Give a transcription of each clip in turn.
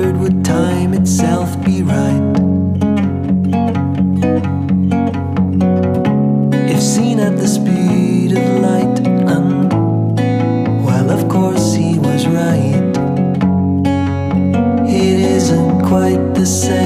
wondered would time itself be right. If seen at the speed of light, and well, of course he was right. It isn't quite the same.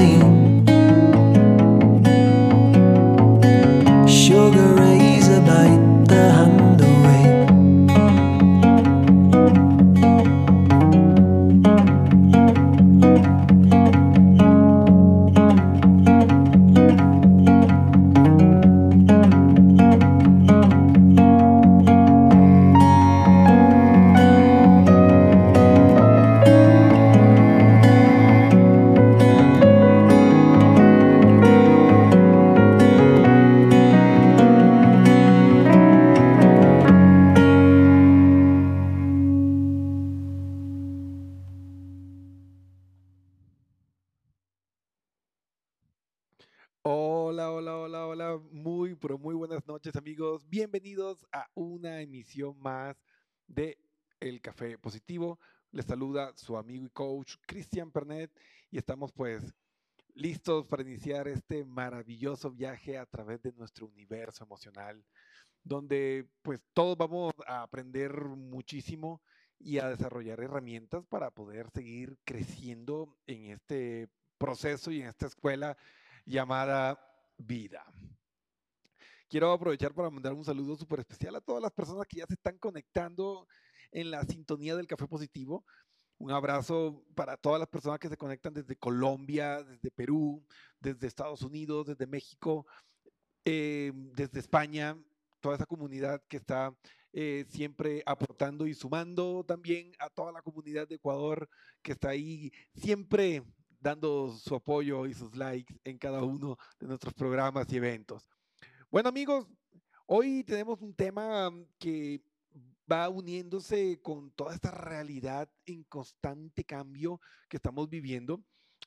Emisión más de El Café Positivo. Les saluda su amigo y coach Cristian Pernet y estamos pues listos para iniciar este maravilloso viaje a través de nuestro universo emocional, donde pues todos vamos a aprender muchísimo y a desarrollar herramientas para poder seguir creciendo en este proceso y en esta escuela llamada vida. Quiero aprovechar para mandar un saludo súper especial a todas las personas que ya se están conectando en la sintonía del Café Positivo. Un abrazo para todas las personas que se conectan desde Colombia, desde Perú, desde Estados Unidos, desde México, eh, desde España, toda esa comunidad que está eh, siempre aportando y sumando también a toda la comunidad de Ecuador que está ahí siempre dando su apoyo y sus likes en cada uno de nuestros programas y eventos. Bueno amigos, hoy tenemos un tema que va uniéndose con toda esta realidad en constante cambio que estamos viviendo.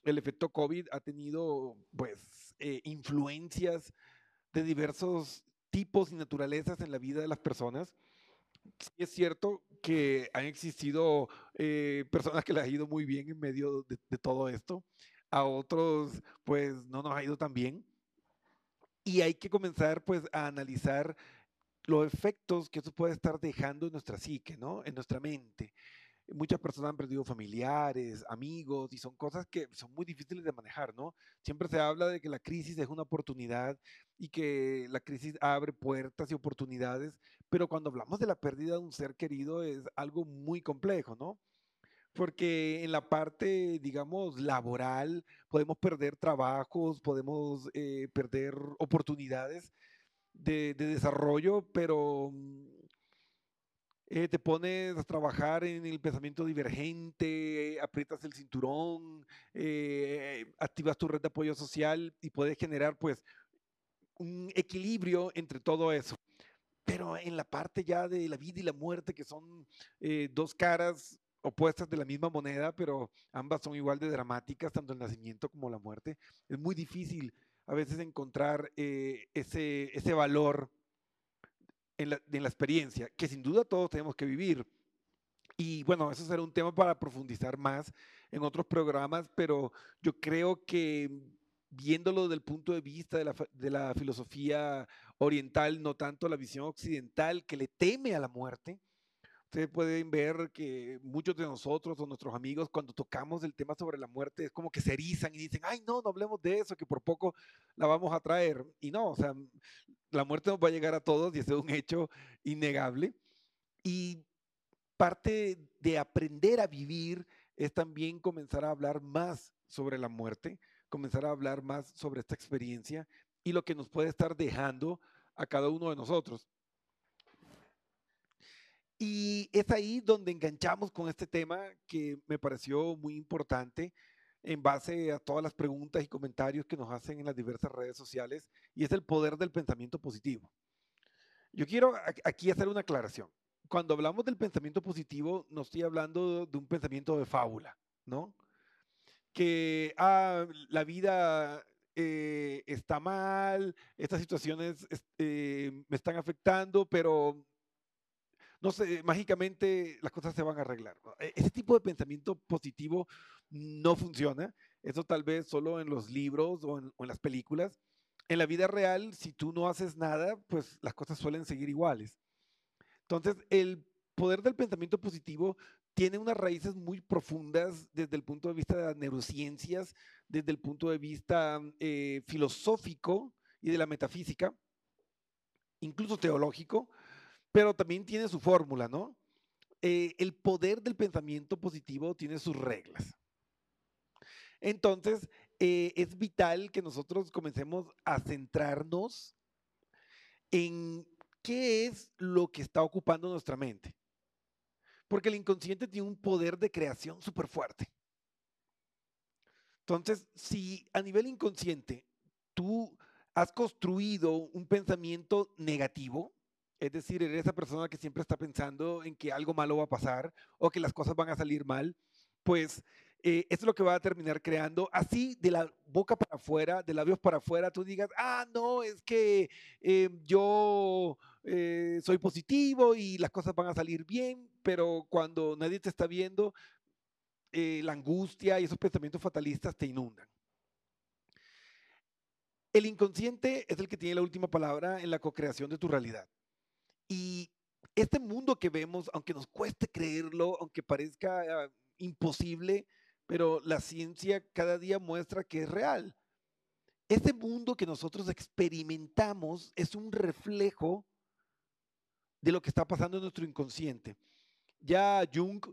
El efecto COVID ha tenido pues eh, influencias de diversos tipos y naturalezas en la vida de las personas. Sí es cierto que han existido eh, personas que les ha ido muy bien en medio de, de, todo esto, a otros pues no nos ha ido tan bien. Y hay que comenzar pues a analizar los efectos que eso puede estar dejando en nuestra psique, ¿no? En nuestra mente. Muchas personas han perdido familiares, amigos, y son cosas que son muy difíciles de manejar, ¿no? Siempre se habla de que la crisis es una oportunidad y que la crisis abre puertas y oportunidades, pero cuando hablamos de la pérdida de un ser querido es algo muy complejo, ¿no? Porque en la parte, digamos, laboral, podemos perder trabajos, podemos eh, perder oportunidades de, de desarrollo, pero eh, te pones a trabajar en el pensamiento divergente, aprietas el cinturón, eh, activas tu red de apoyo social y puedes generar pues un equilibrio entre todo eso. Pero en la parte ya de la vida y la muerte, que son eh, dos caras opuestas de la misma moneda, pero ambas son igual de dramáticas, tanto el nacimiento como la muerte, es muy difícil a veces encontrar eh, ese, ese valor en la, en la, experiencia, que sin duda todos tenemos que vivir. Y bueno, eso será un tema para profundizar más en otros programas, pero yo creo que viéndolo desde el punto de vista de la, de la filosofía oriental, no tanto la visión occidental que le teme a la muerte, Ustedes pueden ver que muchos de nosotros o nuestros amigos cuando tocamos el tema sobre la muerte es como que se erizan y dicen, ay, no, no hablemos de eso, que por poco la vamos a traer. Y no, o sea, la muerte nos va a llegar a todos y ese es un hecho innegable. Y parte de aprender a vivir es también comenzar a hablar más sobre la muerte, comenzar a hablar más sobre esta experiencia y lo que nos puede estar dejando a cada uno de nosotros. Y es ahí donde enganchamos con este tema que me pareció muy importante en base a todas las preguntas y comentarios que nos hacen en las diversas redes sociales, y es el poder del pensamiento positivo. Yo quiero aquí hacer una aclaración. Cuando hablamos del pensamiento positivo, no estoy hablando de un pensamiento de fábula, ¿no? Que ah, la vida eh, está mal, estas situaciones eh, me están afectando, pero no sé, mágicamente las cosas se van a arreglar. E, ese tipo de pensamiento positivo no funciona. Eso tal vez solo en los libros o en, las películas. En la vida real, si tú no haces nada, pues las cosas suelen seguir iguales. Entonces, el poder del pensamiento positivo tiene unas raíces muy profundas desde el punto de vista de las neurociencias, desde el punto de vista eh, filosófico y de la metafísica, incluso teológico, pero también tiene su fórmula, ¿no? Eh, el poder del pensamiento positivo tiene sus reglas. Entonces, eh, es vital que nosotros comencemos a centrarnos en qué es lo que está ocupando nuestra mente. Porque el inconsciente tiene un poder de creación súper fuerte. Entonces, si a nivel inconsciente tú has construido un pensamiento negativo, es decir, eres esa persona que siempre está pensando en que algo malo va a pasar o que las cosas van a salir mal, pues eh, eso es lo que va a terminar creando. Así de la boca para afuera, de labios para afuera, tú digas, ah, no, es que eh, yo eh, soy positivo y las cosas van a salir bien, pero cuando nadie te está viendo, la angustia y esos pensamientos fatalistas te inundan. El inconsciente es el que tiene la última palabra en la co-creación de tu realidad. Y este mundo que vemos, aunque nos cueste creerlo, aunque parezca ah, imposible, pero la ciencia cada día muestra que es real. Este mundo que nosotros experimentamos es un reflejo de lo que está pasando en nuestro inconsciente. Ya Jung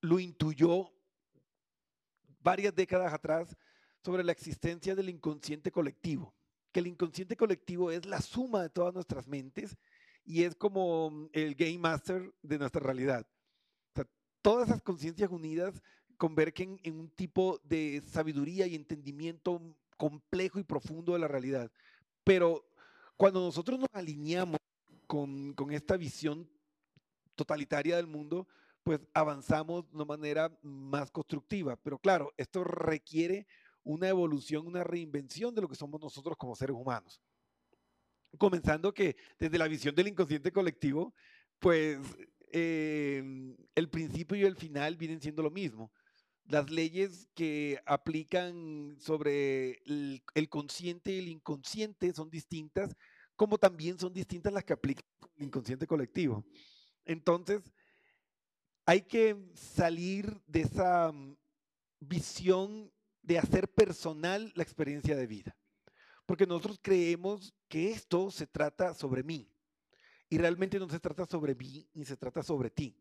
lo intuyó varias décadas atrás sobre la existencia del inconsciente colectivo, que el inconsciente colectivo es la suma de todas nuestras mentes y es como el game master de nuestra realidad. todas esas conciencias unidas convergen en un tipo de sabiduría y entendimiento complejo y profundo de la realidad. Pero cuando nosotros nos alineamos con, con esta visión totalitaria del mundo, pues avanzamos de una manera más constructiva. Pero claro, esto requiere una evolución, una reinvención de lo que somos nosotros como seres humanos comenzando que desde la visión del inconsciente colectivo, pues em, el principio y el final vienen siendo lo mismo. Las leyes que aplican sobre el, consciente y el inconsciente son distintas, como también son distintas las que aplican el inconsciente colectivo. Entonces, hay que salir de esa mm, visión de hacer personal la experiencia de vida. Porque nosotros creemos que esto se trata sobre mí. Y realmente no se trata sobre mí ni se trata sobre ti.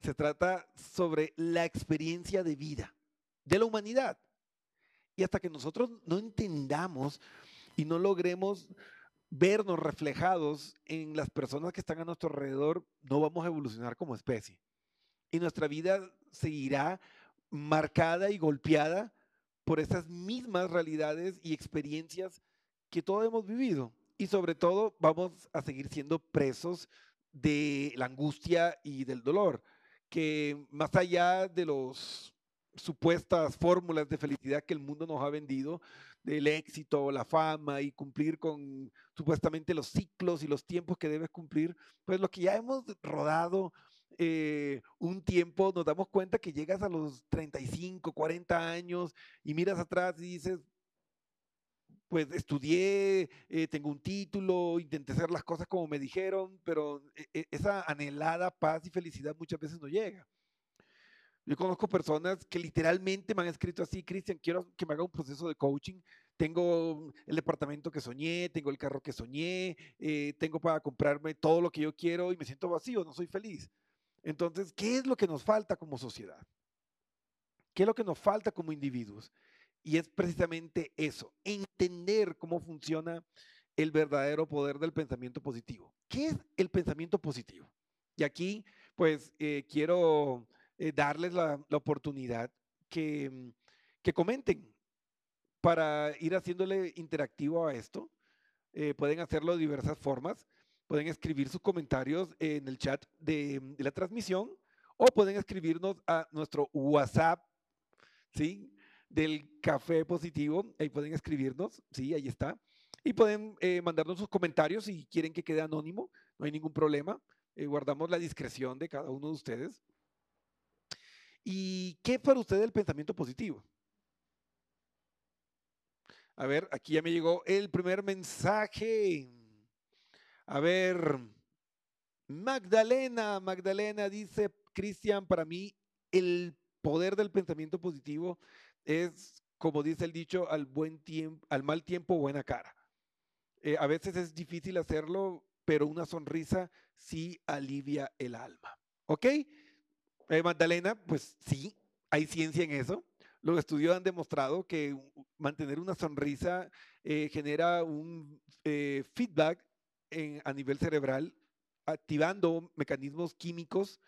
Se trata sobre la experiencia de vida de la humanidad. Y hasta que nosotros no entendamos y no logremos vernos reflejados en las personas que están a nuestro alrededor, no vamos a evolucionar como especie. Y nuestra vida seguirá marcada y golpeada por esas mismas realidades y experiencias que todos hemos vivido. Y sobre todo vamos a seguir siendo presos de la angustia y del dolor, que más allá de las supuestas fórmulas de felicidad que el mundo nos ha vendido, del éxito, la fama y cumplir con supuestamente los ciclos y los tiempos que debes cumplir, pues lo que ya hemos rodado eh, un tiempo nos damos cuenta que llegas a los 35, 40 años y miras atrás y dices, pues estudié, eh, tengo un título, intenté hacer las cosas como me dijeron, pero e, e, esa anhelada paz y felicidad muchas veces no llega. Yo conozco personas que literalmente me han escrito así, Cristian, quiero que me haga un proceso de coaching. Tengo el departamento que soñé, tengo el carro que soñé, eh, tengo para comprarme todo lo que yo quiero y me siento vacío, no soy feliz. Entonces, ¿qué es lo que nos falta como sociedad? ¿Qué es lo que nos falta como individuos? Y es precisamente eso, entender cómo funciona el verdadero poder del pensamiento positivo. ¿Qué es el pensamiento positivo? Y aquí, pues, eh, quiero eh, darles la, oportunidad que, mm, que comenten para ir haciéndole interactivo a esto. Eh, pueden hacerlo de diversas formas. Pueden escribir sus comentarios en el chat de, de la transmisión o pueden escribirnos a nuestro WhatsApp, ¿sí? Del café positivo. Ahí pueden escribirnos, sí, ahí está. Y pueden eh, mandarnos sus comentarios si quieren que quede anónimo, no hay ningún problema. Eh, guardamos la discreción de cada uno de ustedes. ¿Y qué para ustedes el pensamiento positivo? A ver, aquí ya me llegó el primer mensaje. A ver, Magdalena, Magdalena dice, Cristian, para mí el poder del pensamiento positivo es, como dice el dicho, al buen tiempo, al mal tiempo, buena cara. Eh, a veces es difícil hacerlo, pero una sonrisa sí alivia el alma. ¿Ok? Eh, Magdalena, pues sí, hay ciencia en eso. Los estudios han demostrado que mantener una sonrisa eh, genera un feedback en, a nivel cerebral, activando mecanismos químicos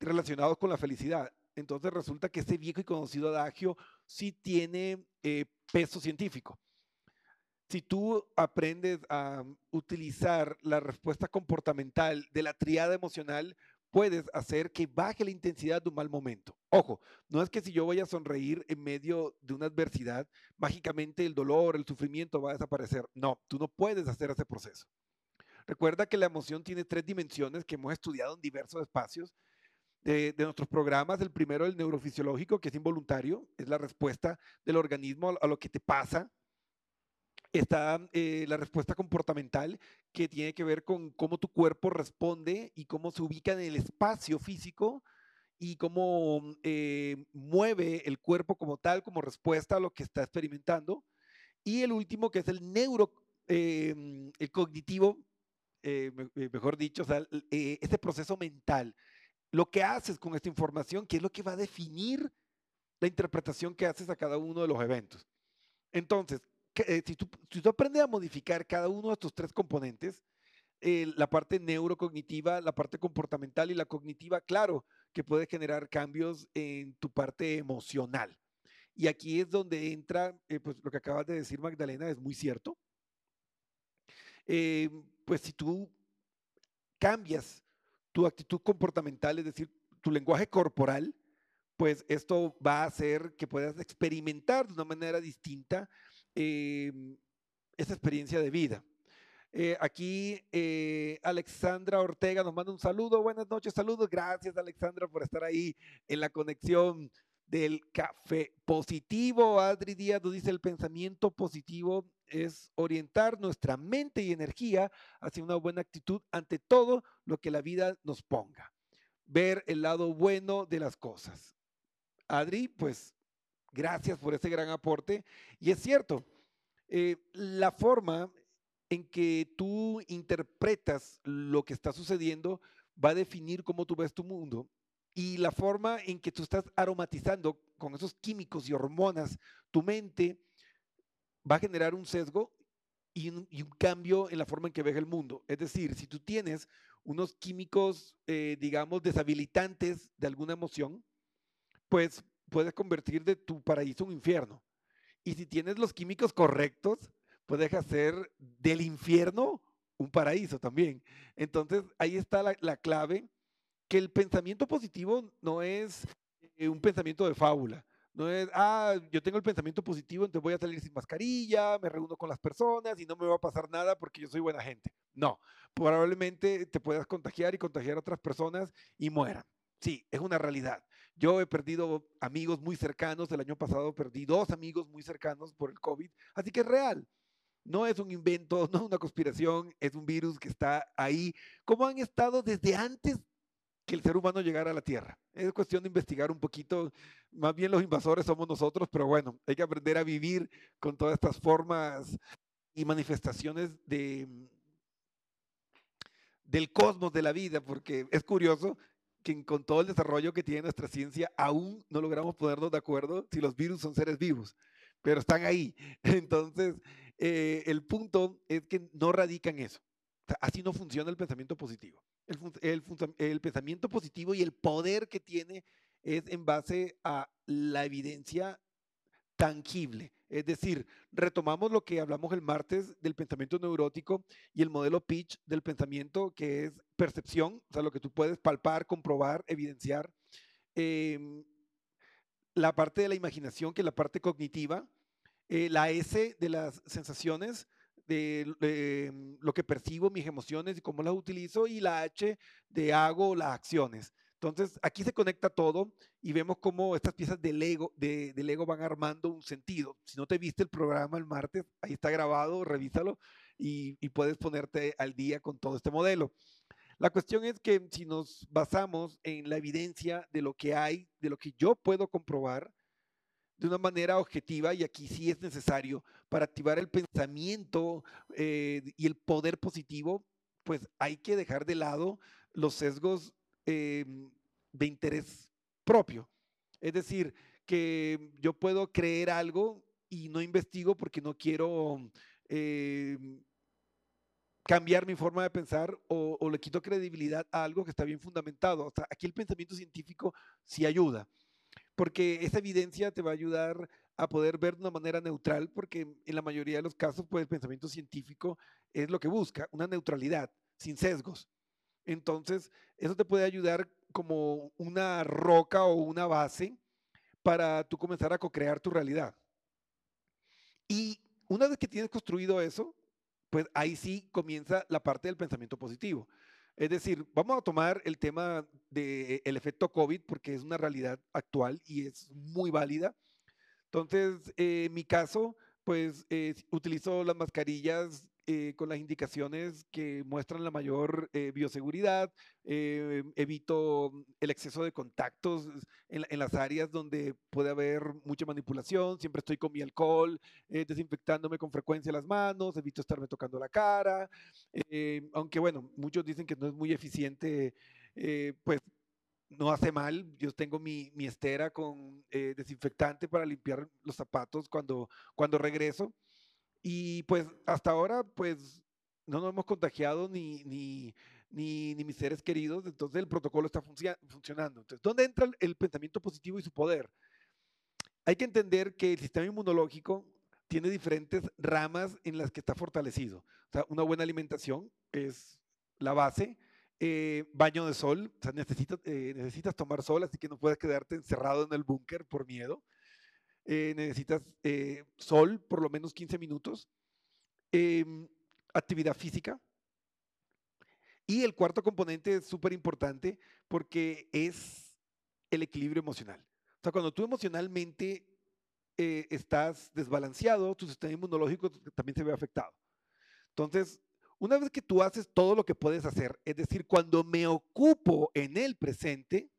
relacionados con la felicidad. Entonces resulta que ese viejo y conocido adagio sí tiene eh, peso científico. Si tú aprendes a utilizar la respuesta comportamental de la triada emocional, puedes hacer que baje la intensidad de un mal momento. Ojo, no es que si yo voy a sonreír en medio de una adversidad, mágicamente el dolor, el sufrimiento va a desaparecer. No, tú no puedes hacer ese proceso. Recuerda que la emoción tiene tres dimensiones que hemos estudiado en diversos espacios de, nuestros programas. El primero, el neurofisiológico, que es involuntario, es la respuesta del organismo a, lo que te pasa está eh, la respuesta comportamental que tiene que ver con cómo tu cuerpo responde y cómo se ubica en el espacio físico y cómo eh, mueve el cuerpo como tal, como respuesta a lo que está experimentando. Y el último, que es el neuro, eh, el cognitivo, eh, mejor dicho, o sea, este proceso mental. Lo que haces con esta información, que es lo que va a definir la interpretación que haces a cada uno de los eventos. Entonces, eh, si, tú, si, tú, aprendes a modificar cada uno de estos tres componentes, eh, la parte neurocognitiva, la parte comportamental y la cognitiva, claro que puede generar cambios en tu parte emocional. Y aquí es donde entra, eh, pues lo que acabas de decir, Magdalena, es muy cierto. Eh, pues si tú cambias tu actitud comportamental, es decir, tu lenguaje corporal, pues esto va a hacer que puedas experimentar de una manera distinta eh, esa experiencia de vida. Eh, aquí eh, Alexandra Ortega nos manda un saludo. Buenas noches, saludos. Gracias, Alexandra, por estar ahí en la conexión del café positivo. Adri Díaz nos dice: el pensamiento positivo es orientar nuestra mente y energía hacia una buena actitud ante todo lo que la vida nos ponga. Ver el lado bueno de las cosas. Adri, pues Gracias por ese gran aporte. Y es cierto, eh, la forma en que tú interpretas lo que está sucediendo va a definir cómo tú ves tu mundo. Y la forma en que tú estás aromatizando con esos químicos y hormonas tu mente va a generar un sesgo y un, cambio en la forma en que ves el mundo. Es decir, si tú tienes unos químicos, eh, digamos, deshabilitantes de alguna emoción, pues puedes convertir de tu paraíso un infierno. Y si tienes los químicos correctos, puedes hacer del infierno un paraíso también. Entonces, ahí está la clave, que el pensamiento positivo no es eh, un pensamiento de fábula. No es, ah, yo tengo el pensamiento positivo, entonces voy a salir sin mascarilla, me reúno con las personas y no me va a pasar nada porque yo soy buena gente. No, probablemente te puedas contagiar y contagiar a otras personas y mueran. Sí, es una realidad. Yo he perdido amigos muy cercanos, el año pasado perdí dos amigos muy cercanos por el COVID, así que es real. No es un invento, no es una conspiración, es un virus que está ahí, como han estado desde antes que el ser humano llegara a la Tierra. Es cuestión de investigar un poquito, más bien los invasores somos nosotros, pero bueno, hay que aprender a vivir con todas estas formas y manifestaciones de, del cosmos de la vida, porque es curioso que con todo el desarrollo que tiene nuestra ciencia, aún no logramos ponernos de acuerdo si los virus son seres vivos, pero están ahí. Entonces, eh, el punto es que no radica en eso. Así no funciona el pensamiento positivo. El, pensamiento positivo y el poder que tiene es en base a la evidencia tangible. Es decir, retomamos lo que hablamos el martes del pensamiento neurótico y el modelo pitch del pensamiento que es percepción, o sea, lo que tú puedes palpar, comprobar, evidenciar. Em, la parte de la imaginación, que es la parte cognitiva, eh, la S de las sensaciones, de, mm, lo que percibo, mis emociones y cómo las utilizo, y la H de hago las acciones. Entonces, aquí se conecta todo y vemos cómo estas piezas de Lego, de, Lego van armando un sentido. Si no te viste el programa el martes, ahí está grabado, revísalo y puedes ponerte al día con todo este modelo. La cuestión es que si nos basamos en la evidencia de lo que hay, de lo que yo puedo comprobar, de una manera objetiva, y aquí sí es necesario para activar el pensamiento eh, y el poder positivo, pues hay que dejar de lado los sesgos eh, de interés propio. Es decir, que yo puedo creer algo y no investigo porque no quiero eh, cambiar mi forma de pensar o, o, le quito credibilidad a algo que está bien fundamentado. O sea, aquí el pensamiento científico sí ayuda, porque esa evidencia te va a ayudar a poder ver de una manera neutral, porque en la mayoría de los casos, pues el pensamiento científico es lo que busca, una neutralidad, sin sesgos. Entonces, eso te puede ayudar como una roca o una base para tú comenzar a co-crear tu realidad. Y una vez que tienes construido eso, pues ahí sí comienza la parte del pensamiento positivo. Es decir, vamos a tomar el tema del el efecto COVID porque es una realidad actual y es muy válida. Entonces, en mi caso, pues eh, utilizo las mascarillas eh, con las indicaciones que muestran la mayor eh, bioseguridad, eh, evito el exceso de contactos en, en, las áreas donde puede haber mucha manipulación, siempre estoy con mi alcohol, eh, desinfectándome con frecuencia las manos, evito estarme tocando la cara, eh, aunque bueno, muchos dicen que no es muy eficiente, eh, pues no hace mal. Yo tengo mi, mi estera con eh, desinfectante para limpiar los zapatos cuando, cuando regreso. Y pues hasta ahora, pues no nos hemos contagiado ni, ni, ni, ni mis seres queridos, entonces el protocolo está func funcionando. Entonces, ¿dónde entra el, el pensamiento positivo y su poder? Hay que entender que el sistema inmunológico tiene diferentes ramas en las que está fortalecido. O sea, una buena alimentación es la base, eh, baño de sol, o sea, necesitas, eh, necesitas, tomar sol, así que no puedes quedarte encerrado en el búnker por miedo. Eh, necesitas sol por lo menos 15 minutos, em, actividad física. Y el cuarto componente es súper importante porque es el equilibrio emocional. O sea, cuando tú emocionalmente eh, estás desbalanceado, tu sistema inmunológico también se ve afectado. Entonces, una vez que tú haces todo lo que puedes hacer, es decir, cuando me ocupo en el presente,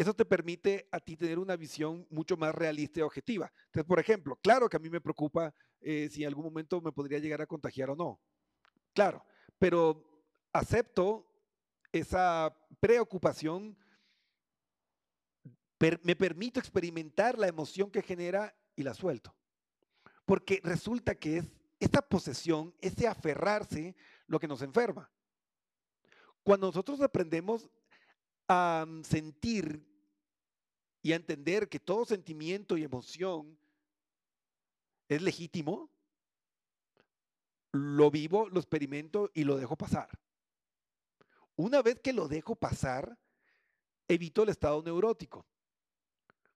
eso te permite a ti tener una visión mucho más realista y objetiva. Entonces, por ejemplo, claro que a mí me preocupa eh, si en algún momento me podría llegar a contagiar o no. Claro, pero acepto esa preocupación, me permito experimentar la emoción que genera y la suelto. Porque resulta que es esta posesión, ese aferrarse, lo que nos enferma. Cuando nosotros aprendemos a sentir y a entender que todo sentimiento y emoción es legítimo, lo vivo, lo experimento y lo dejo pasar. Una vez que lo dejo pasar, evito el estado neurótico,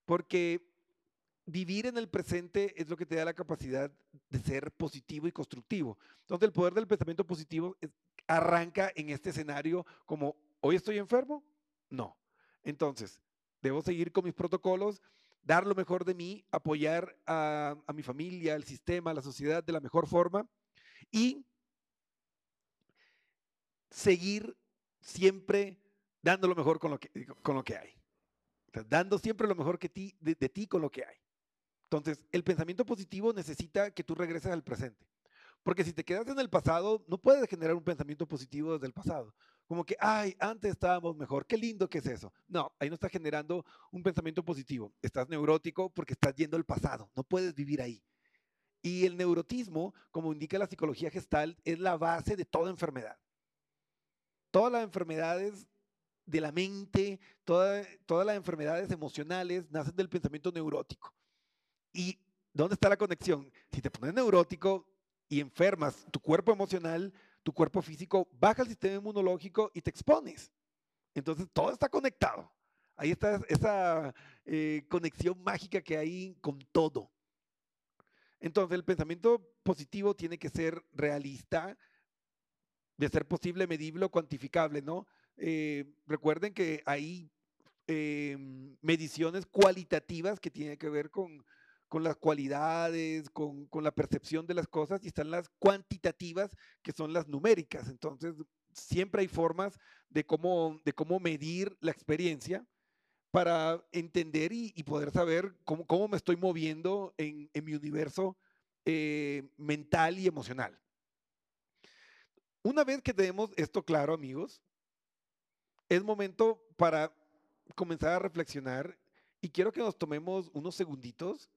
porque vivir en el presente es lo que te da la capacidad de ser positivo y constructivo. Entonces el poder del pensamiento positivo arranca en este escenario como, hoy estoy enfermo, no. Entonces, debo seguir con mis protocolos, dar lo mejor de mí, apoyar a, mi familia, al sistema, a la sociedad de la mejor forma y seguir siempre dando lo mejor con lo que, con lo que hay. Dando siempre lo mejor de, de ti con lo que hay. Entonces, el pensamiento positivo necesita que tú regreses al presente. Porque si te quedas en el pasado, no puedes generar un pensamiento positivo desde el pasado. Como que, ay, antes estábamos mejor, qué lindo que es eso. No, ahí no estás generando un pensamiento positivo. Estás neurótico porque estás yendo al pasado. No puedes vivir ahí. Y el neurotismo, como indica la psicología gestal, es la base de toda enfermedad. Todas las enfermedades de la mente, toda- todas las enfermedades emocionales nacen del pensamiento neurótico. ¿Y dónde está la conexión? Si te pones neurótico y enfermas tu cuerpo emocional, tu cuerpo físico, baja el sistema inmunológico y te expones. Entonces todo está conectado. Ahí está esa eh, conexión mágica que hay con todo. Entonces el pensamiento positivo tiene que ser realista, de ser posible, medible cuantificable, ¿no? Eh, recuerden que hay eh, mediciones cualitativas que tienen que ver con, con las cualidades, con, con la percepción de las cosas, y están las cuantitativas, que son las numéricas. Entonces, siempre hay formas de cómo, de cómo medir la experiencia para entender y, poder saber cómo, cómo me estoy moviendo en, en mi universo eh, mental y emocional. Una vez que tenemos esto claro, amigos, es momento para comenzar a reflexionar y quiero que nos tomemos unos segunditos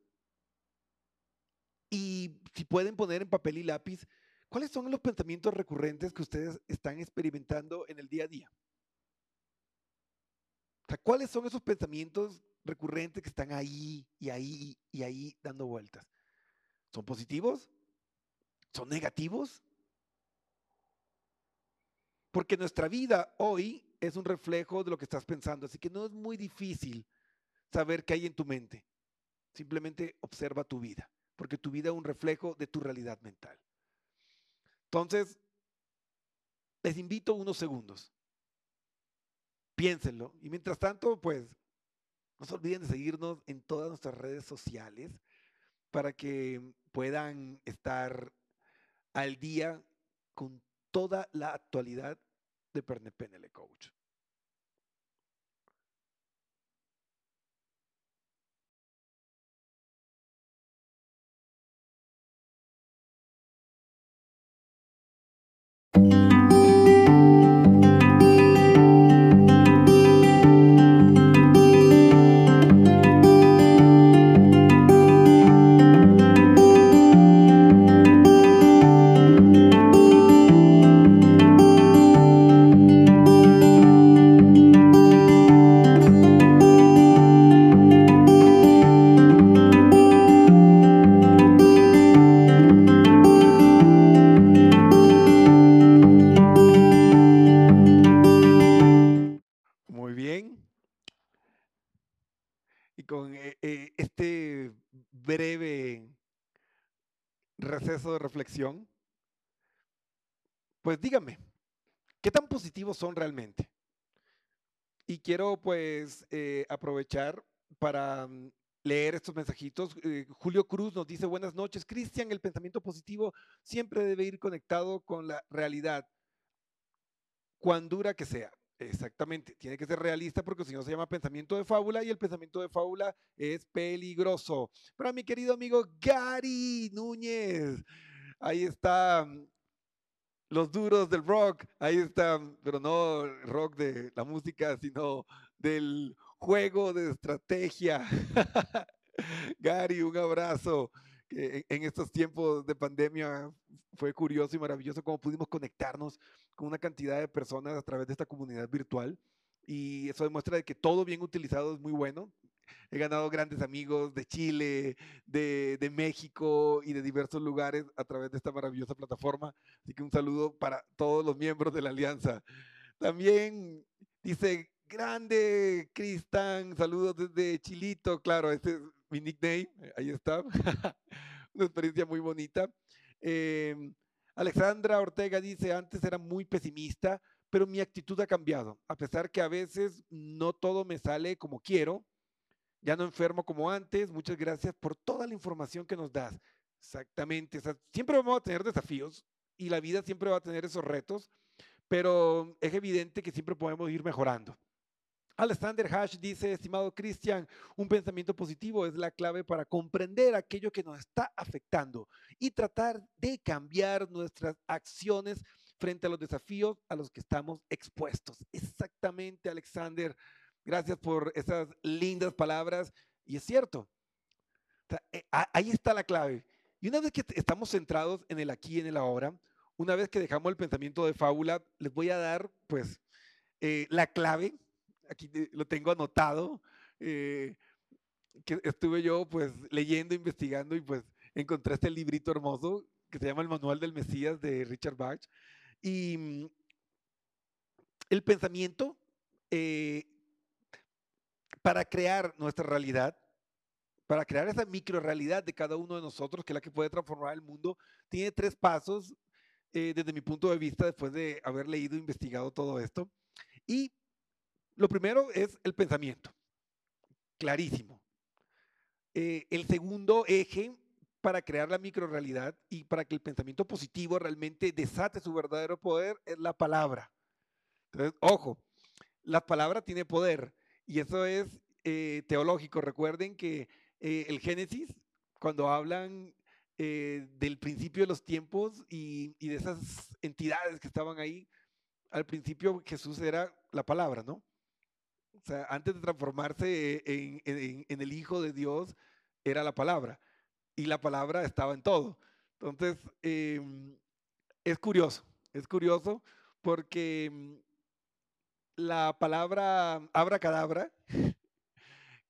y si pueden poner en papel y lápiz, ¿cuáles son los pensamientos recurrentes que ustedes están experimentando en el día a día? O sea, ¿cuáles son esos pensamientos recurrentes que están ahí y ahí y ahí dando vueltas? ¿Son positivos? ¿Son negativos? Porque nuestra vida hoy es un reflejo de lo que estás pensando, así que no es muy difícil saber qué hay en tu mente. Simplemente observa tu vida, porque tu vida es un reflejo de tu realidad mental. Entonces, les invito unos segundos. Piénsenlo. Y mientras tanto, pues, no se olviden de seguirnos en todas nuestras redes sociales para que puedan estar al día con toda la actualidad de Pernepenele Coach. Pues díganme, ¿qué tan positivos son realmente? Y quiero pues eh, aprovechar para mm, leer estos mensajitos. Eh, Julio Cruz nos dice, buenas noches, Cristian, el pensamiento positivo siempre debe ir conectado con la realidad, cuán dura que sea. Exactamente, tiene que ser realista porque si no se llama pensamiento de fábula y el pensamiento de fábula es peligroso. Para mi querido amigo Gary Núñez, ahí está mm, los duros del rock, ahí está, pero no rock de la música, sino del juego de estrategia. Gary, un abrazo. que en estos tiempos de pandemia fue curioso y maravilloso cómo pudimos conectarnos con una cantidad de personas a través de esta comunidad virtual. Y eso demuestra de que todo bien utilizado es muy bueno. He ganado grandes amigos de Chile, de, de México y de diversos lugares a través de esta maravillosa plataforma. Así que un saludo para todos los miembros de la alianza. También dice, grande Cristian, saludos desde Chilito. Claro, ese es mi nickname, eh, ahí está. Una experiencia muy bonita. Em, Alexandra Ortega dice, antes era muy pesimista, pero mi actitud ha cambiado. A pesar que a veces no todo me sale como quiero, ya no enfermo como antes. Muchas gracias por toda la información que nos das. Exactamente. o sea, siempre vamos a tener desafíos y la vida siempre va a tener esos retos, pero es evidente que siempre podemos ir mejorando. Alexander Hash dice, estimado Cristian, un pensamiento positivo es la clave para comprender aquello que nos está afectando y tratar de cambiar nuestras acciones frente a los desafíos a los que estamos expuestos. Exactamente, Alexander. Gracias por esas lindas palabras. Y es cierto, eh, ahí está la clave. Y una vez que estamos centrados en el aquí y en el ahora, una vez que dejamos el pensamiento de fábula, les voy a dar pues eh, la clave, aquí lo tengo anotado, eh, que estuve yo pues leyendo, investigando y pues encontré este librito hermoso que se llama El Manual del Mesías de Richard Bach. Y mm, el pensamiento eh, para crear nuestra realidad, para crear esa micro realidad de cada uno de nosotros, que es la que puede transformar el mundo, tiene tres pasos eh, desde mi punto de vista, después de haber leído e investigado todo esto. Y lo primero es el pensamiento, clarísimo. Eh, el segundo eje para crear la microrealidad y para que el pensamiento positivo realmente desate su verdadero poder es la palabra. Entonces, ojo, la palabra tiene poder y eso es eh, teológico. Recuerden que el Génesis, cuando hablan eh, del principio de los tiempos y, de esas entidades que estaban ahí. Al principio Jesús era la palabra, ¿no? O sea, antes de transformarse en, el Hijo de Dios, era la palabra. Y la palabra estaba en todo. Entonces, em, es curioso, es curioso porque em, la palabra abracadabra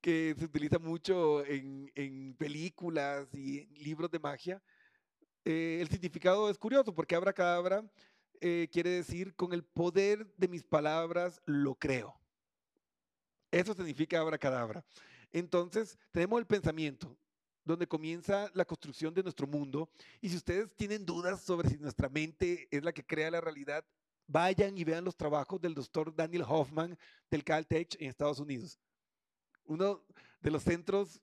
que se utiliza mucho en, películas y libros de magia, eh, el significado es curioso porque abracadabra eh, quiere decir con el poder de mis palabras lo creo. Eso significa abracadabra. Entonces, tenemos el pensamiento, donde comienza la construcción de nuestro mundo. Y si ustedes tienen dudas sobre si nuestra mente es la que crea la realidad, vayan y vean los trabajos del doctor Daniel Hoffman del Caltech en Estados Unidos uno de los centros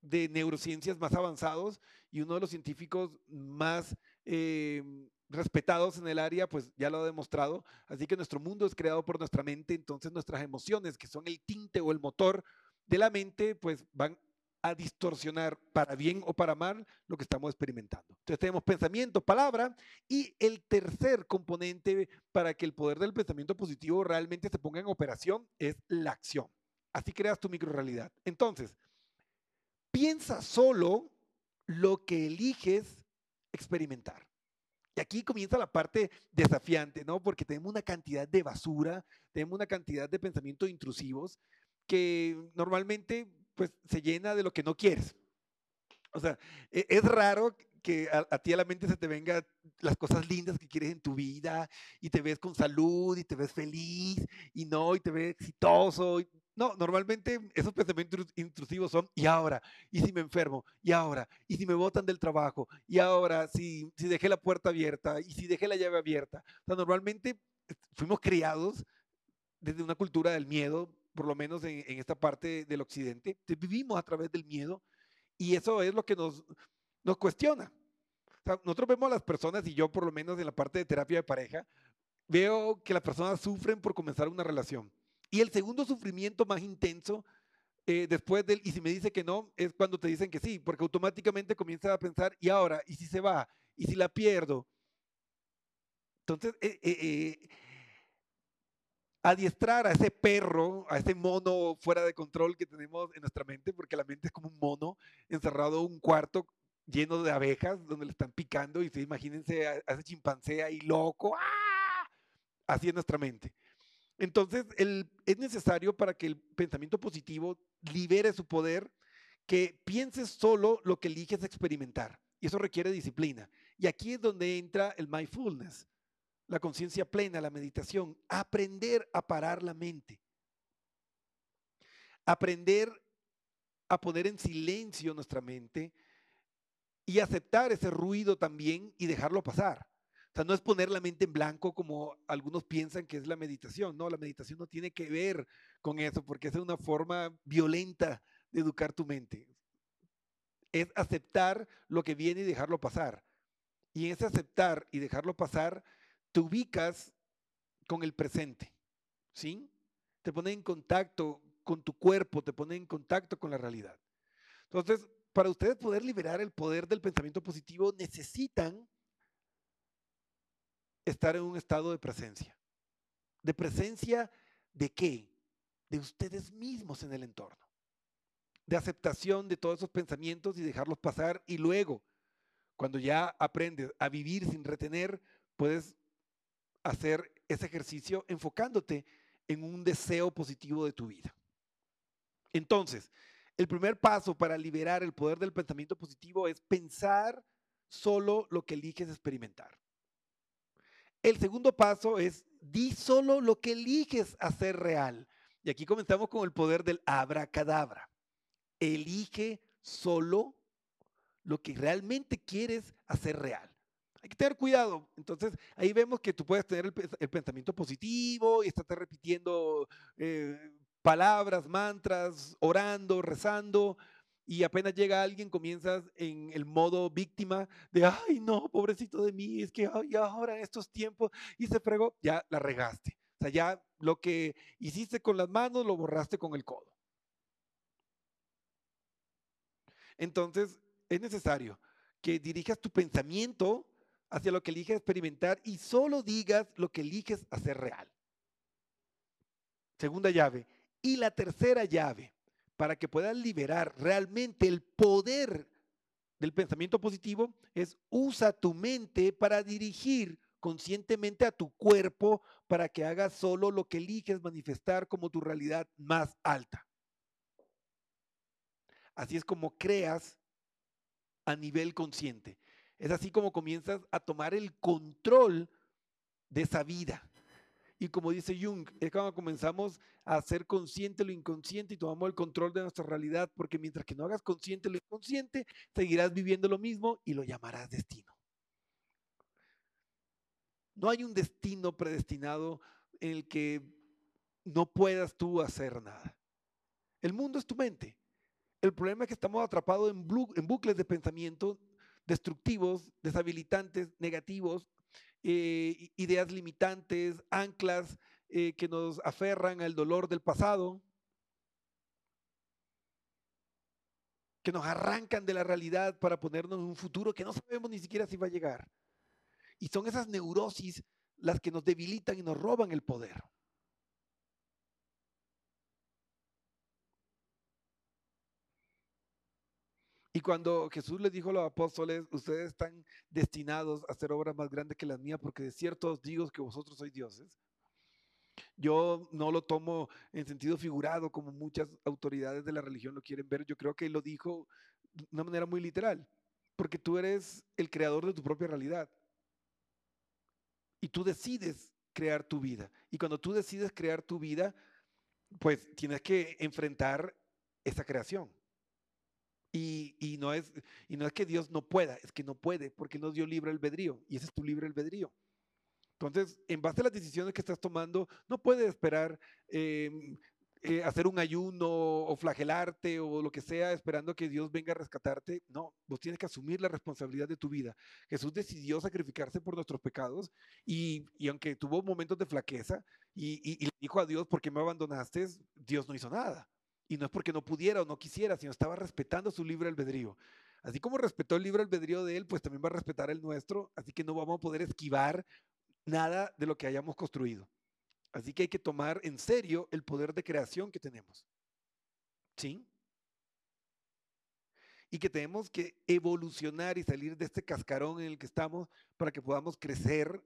de neurociencias más avanzados y uno de los científicos más eh, respetados en el área, pues ya lo ha demostrado. Así que nuestro mundo es creado por nuestra mente, entonces nuestras emociones, que son el tinte o el motor de la mente, pues van a distorsionar para bien o para mal lo que estamos experimentando. Entonces tenemos pensamiento, palabra y el tercer componente para que el poder del pensamiento positivo realmente se ponga en operación es la acción. Así creas tu microrealidad. Entonces, piensa solo lo que eliges experimentar. Y aquí comienza la parte desafiante, ¿no? Porque tenemos una cantidad de basura, tenemos una cantidad de pensamientos intrusivos que normalmente pues se llena de lo que no quieres. O sea, e, es raro que a, ti a la mente se te vengan las cosas lindas que quieres en tu vida y te ves con salud y te ves feliz y no, y te ves exitoso. No, normalmente esos pensamientos intrusivos son, ¿y ahora? ¿Y si me enfermo? ¿Y ahora? ¿Y si me botan del trabajo? ¿Y ahora? Si, si dejé la puerta abierta? ¿Y si dejé la llave abierta? O sea, normalmente eh, fuimos criados desde una cultura del miedo, por lo menos en, esta parte del occidente. vivimos a través del miedo y eso es lo que nos, nos cuestiona. O sea, nosotros vemos a las personas, y yo por lo menos en la parte de terapia de pareja, veo que las personas sufren por comenzar una relación y el segundo sufrimiento más intenso eh, después del, y si me dice que no, es cuando te dicen que sí, porque automáticamente comienzas a pensar, y ahora, y si se va, y si la pierdo. Entonces, eh, eh, adiestrar a ese perro, a ese mono fuera de control que tenemos en nuestra mente, porque la mente es como un mono encerrado en un cuarto lleno de abejas donde le están picando y se imagínense a, ese chimpancé ahí loco, ¡ah! así es nuestra mente. Entonces, es necesario para que el pensamiento positivo libere su poder que pienses solo lo que eliges experimentar. Y eso requiere disciplina. Y aquí es donde entra el mindfulness, la conciencia plena, la meditación, aprender a parar la mente. Aprender a poner en silencio nuestra mente y aceptar ese ruido también y dejarlo pasar. O sea, no es poner la mente en blanco como algunos piensan que es la meditación. No, la meditación no tiene que ver con eso, porque es una forma violenta de educar tu mente. Es aceptar lo que viene y dejarlo pasar. Y en ese aceptar y dejarlo pasar, te ubicas con el presente. ¿Sí? Te pone en contacto con tu cuerpo, te pone en contacto con la realidad. Entonces, para ustedes poder liberar el poder del pensamiento positivo, necesitan estar en un estado de presencia. ¿De presencia de qué? De ustedes mismos en el entorno. De aceptación de todos esos pensamientos y dejarlos pasar y luego Cuando ya aprendes a vivir sin retener, puedes hacer ese ejercicio enfocándote en un deseo positivo de tu vida. Entonces, el primer paso para liberar el poder del pensamiento positivo es pensar solo lo que eliges experimentar. El segundo paso es di solo lo que eliges hacer real. Y aquí comenzamos con el poder del abracadabra. Elige solo lo que realmente quieres hacer real. Hay que tener cuidado. Entonces, ahí vemos que tú puedes tener el, pensamiento positivo y estás repitiendo eh, palabras, mantras, orando, rezando, y apenas llega alguien, comienzas en el modo víctima de, ay, no, pobrecito de mí, es que ay, ahora en estos tiempos, y se fregó, ya la regaste. O sea, ya lo que hiciste con las manos lo borraste con el codo. Entonces, es necesario que dirijas tu pensamiento hacia lo que eliges experimentar y solo digas lo que eliges hacer real. Segunda llave. Y la tercera llave, para que puedas liberar realmente el poder del pensamiento positivo, es usa tu mente para dirigir conscientemente a tu cuerpo para que hagas solo lo que eliges manifestar como tu realidad más alta. Así es como creas a nivel consciente. Es así como comienzas a tomar el control de esa vida. Y como dice Jung, es cuando comenzamos a ser consciente lo inconsciente y tomamos el control de nuestra realidad, porque mientras que no hagas consciente lo inconsciente, seguirás viviendo lo mismo y lo llamarás destino. No hay un destino predestinado en el que no puedas tú hacer nada. El mundo es tu mente. El problema es que estamos atrapados en, bucles de pensamiento destructivos, deshabilitantes, negativos, eh, ideas limitantes, anclas eh, que nos aferran al dolor del pasado, que nos arrancan de la realidad para ponernos en un futuro que no sabemos ni siquiera si va a llegar. Y son esas neurosis las que nos debilitan y nos roban el poder. Y cuando Jesús les dijo a los apóstoles, ustedes están destinados a hacer obras más grandes que las mías, porque de cierto os digo que vosotros sois dioses. Yo no lo tomo en sentido figurado como muchas autoridades de la religión lo quieren ver. Yo creo que lo dijo de una manera muy literal, porque tú eres el creador de tu propia realidad y tú decides crear tu vida. Y cuando tú decides crear tu vida, pues tienes que enfrentar esa creación. Y, no es, y no es que Dios no pueda, es que no puede, porque nos dio libre albedrío, y ese es tu libre albedrío. Entonces, en base a las decisiones que estás tomando, no puedes esperar em, eh, hacer un ayuno o flagelarte o lo que sea esperando que Dios venga a rescatarte. No, vos tienes que asumir la responsabilidad de tu vida. Jesús decidió sacrificarse por nuestros pecados y, aunque tuvo momentos de flaqueza y, y, le dijo a Dios, ¿por qué me abandonaste? Dios no hizo nada. Y no es porque no pudiera o no quisiera, sino estaba respetando su libre albedrío. Así como respetó el libre albedrío de él, pues también va a respetar el nuestro. Así que no vamos a poder esquivar nada de lo que hayamos construido. Así que hay que tomar en serio el poder de creación que tenemos. ¿Sí? Y que tenemos que evolucionar y salir de este cascarón en el que estamos para que podamos crecer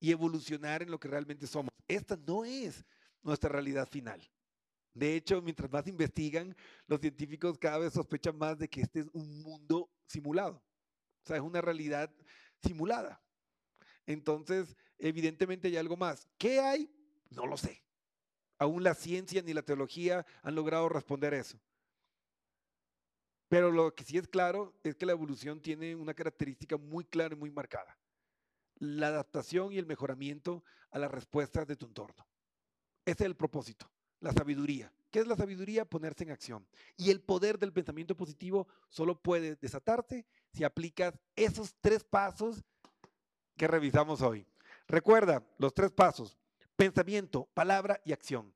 y evolucionar en lo que realmente somos. Esta no es nuestra realidad final. De hecho, mientras más investigan, los científicos cada vez sospechan más de que este es un mundo simulado. O sea, es una realidad simulada. Entonces, evidentemente hay algo más. ¿Qué hay? No lo sé. Aún la ciencia ni la teología han logrado responder eso. Pero lo que sí es claro es que la evolución tiene una característica muy clara y muy marcada. La adaptación y el mejoramiento a las respuestas de tu entorno. Ese es el propósito, la sabiduría. ¿Qué es la sabiduría? Ponerse en acción. Y el poder del pensamiento positivo solo puede desatarse si aplicas esos tres pasos que revisamos hoy. Recuerda los tres pasos, pensamiento, palabra y acción.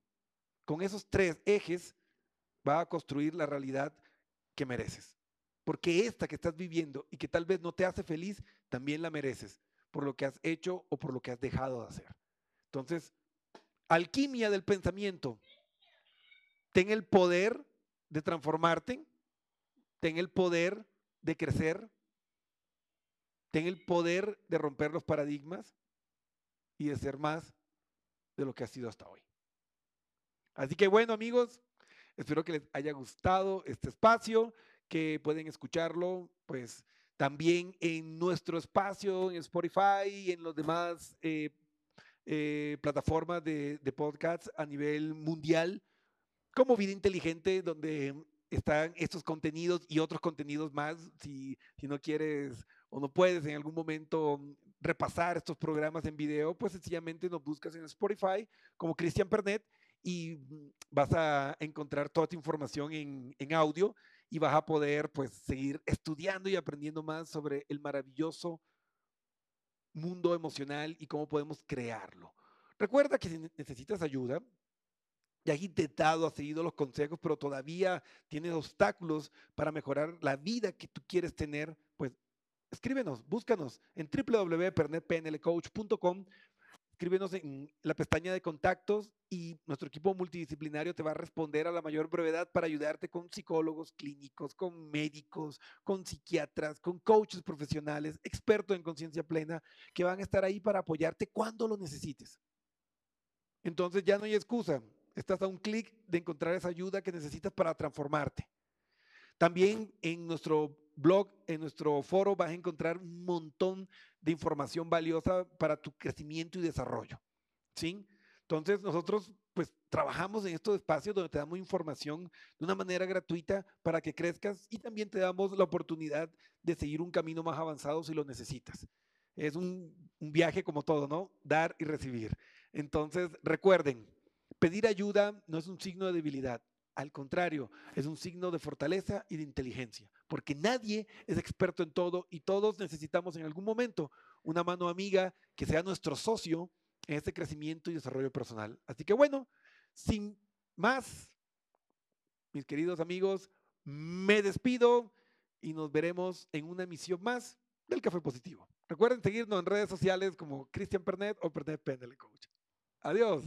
Con esos tres ejes va a construir la realidad que mereces. Porque esta que estás viviendo y que tal vez no te hace feliz, también la mereces por lo que has hecho o por lo que has dejado de hacer. Entonces, alquimia del pensamiento. Ten el poder de transformarte, ten el poder de crecer, ten el poder de romper los paradigmas y de ser más de lo que ha sido hasta hoy. Así que bueno, amigos, espero que les haya gustado este espacio, que pueden escucharlo, pues también en nuestro espacio, en Spotify y en los demás eh, eh, plataformas de, de podcasts a nivel mundial, como Vida Inteligente, donde están estos contenidos y otros contenidos más. Si, no quieres o no puedes en algún momento repasar estos programas en video, pues sencillamente nos buscas en Spotify como Cristian Pernet y vas a encontrar toda tu información en, en, audio y vas a poder pues seguir estudiando y aprendiendo más sobre el maravilloso mundo emocional y cómo podemos crearlo. Recuerda que si necesitas ayuda, ya has intentado, has seguido los consejos, pero todavía tienes obstáculos para mejorar la vida que tú quieres tener, pues escríbenos, búscanos en www.pernetpnlcoach.com, escríbenos en la pestaña de contactos y nuestro equipo multidisciplinario te va a responder a la mayor brevedad para ayudarte con psicólogos clínicos, con médicos, con psiquiatras, con coaches profesionales, expertos en conciencia plena, que van a estar ahí para apoyarte cuando lo necesites. Entonces ya no hay excusa, estás a un clic de encontrar esa ayuda que necesitas para transformarte. También en nuestro blog, en nuestro foro, vas a encontrar un montón de información valiosa para tu crecimiento y desarrollo. ¿Sí? Entonces, nosotros pues trabajamos en estos espacios donde te damos información de una manera gratuita para que crezcas y también te damos la oportunidad de seguir un camino más avanzado si lo necesitas. Es un, un viaje como todo, ¿no? Dar y recibir. Entonces, recuerden, pedir ayuda no es un signo de debilidad, al contrario, es un signo de fortaleza y de inteligencia, porque nadie es experto en todo y todos necesitamos en algún momento una mano amiga que sea nuestro socio en este crecimiento y desarrollo personal. Así que bueno, sin más, mis queridos amigos, me despido y nos veremos en una emisión más del Café Positivo. Recuerden seguirnos en redes sociales como Cristian Pernet o Pernet Pendele Coach. Adiós.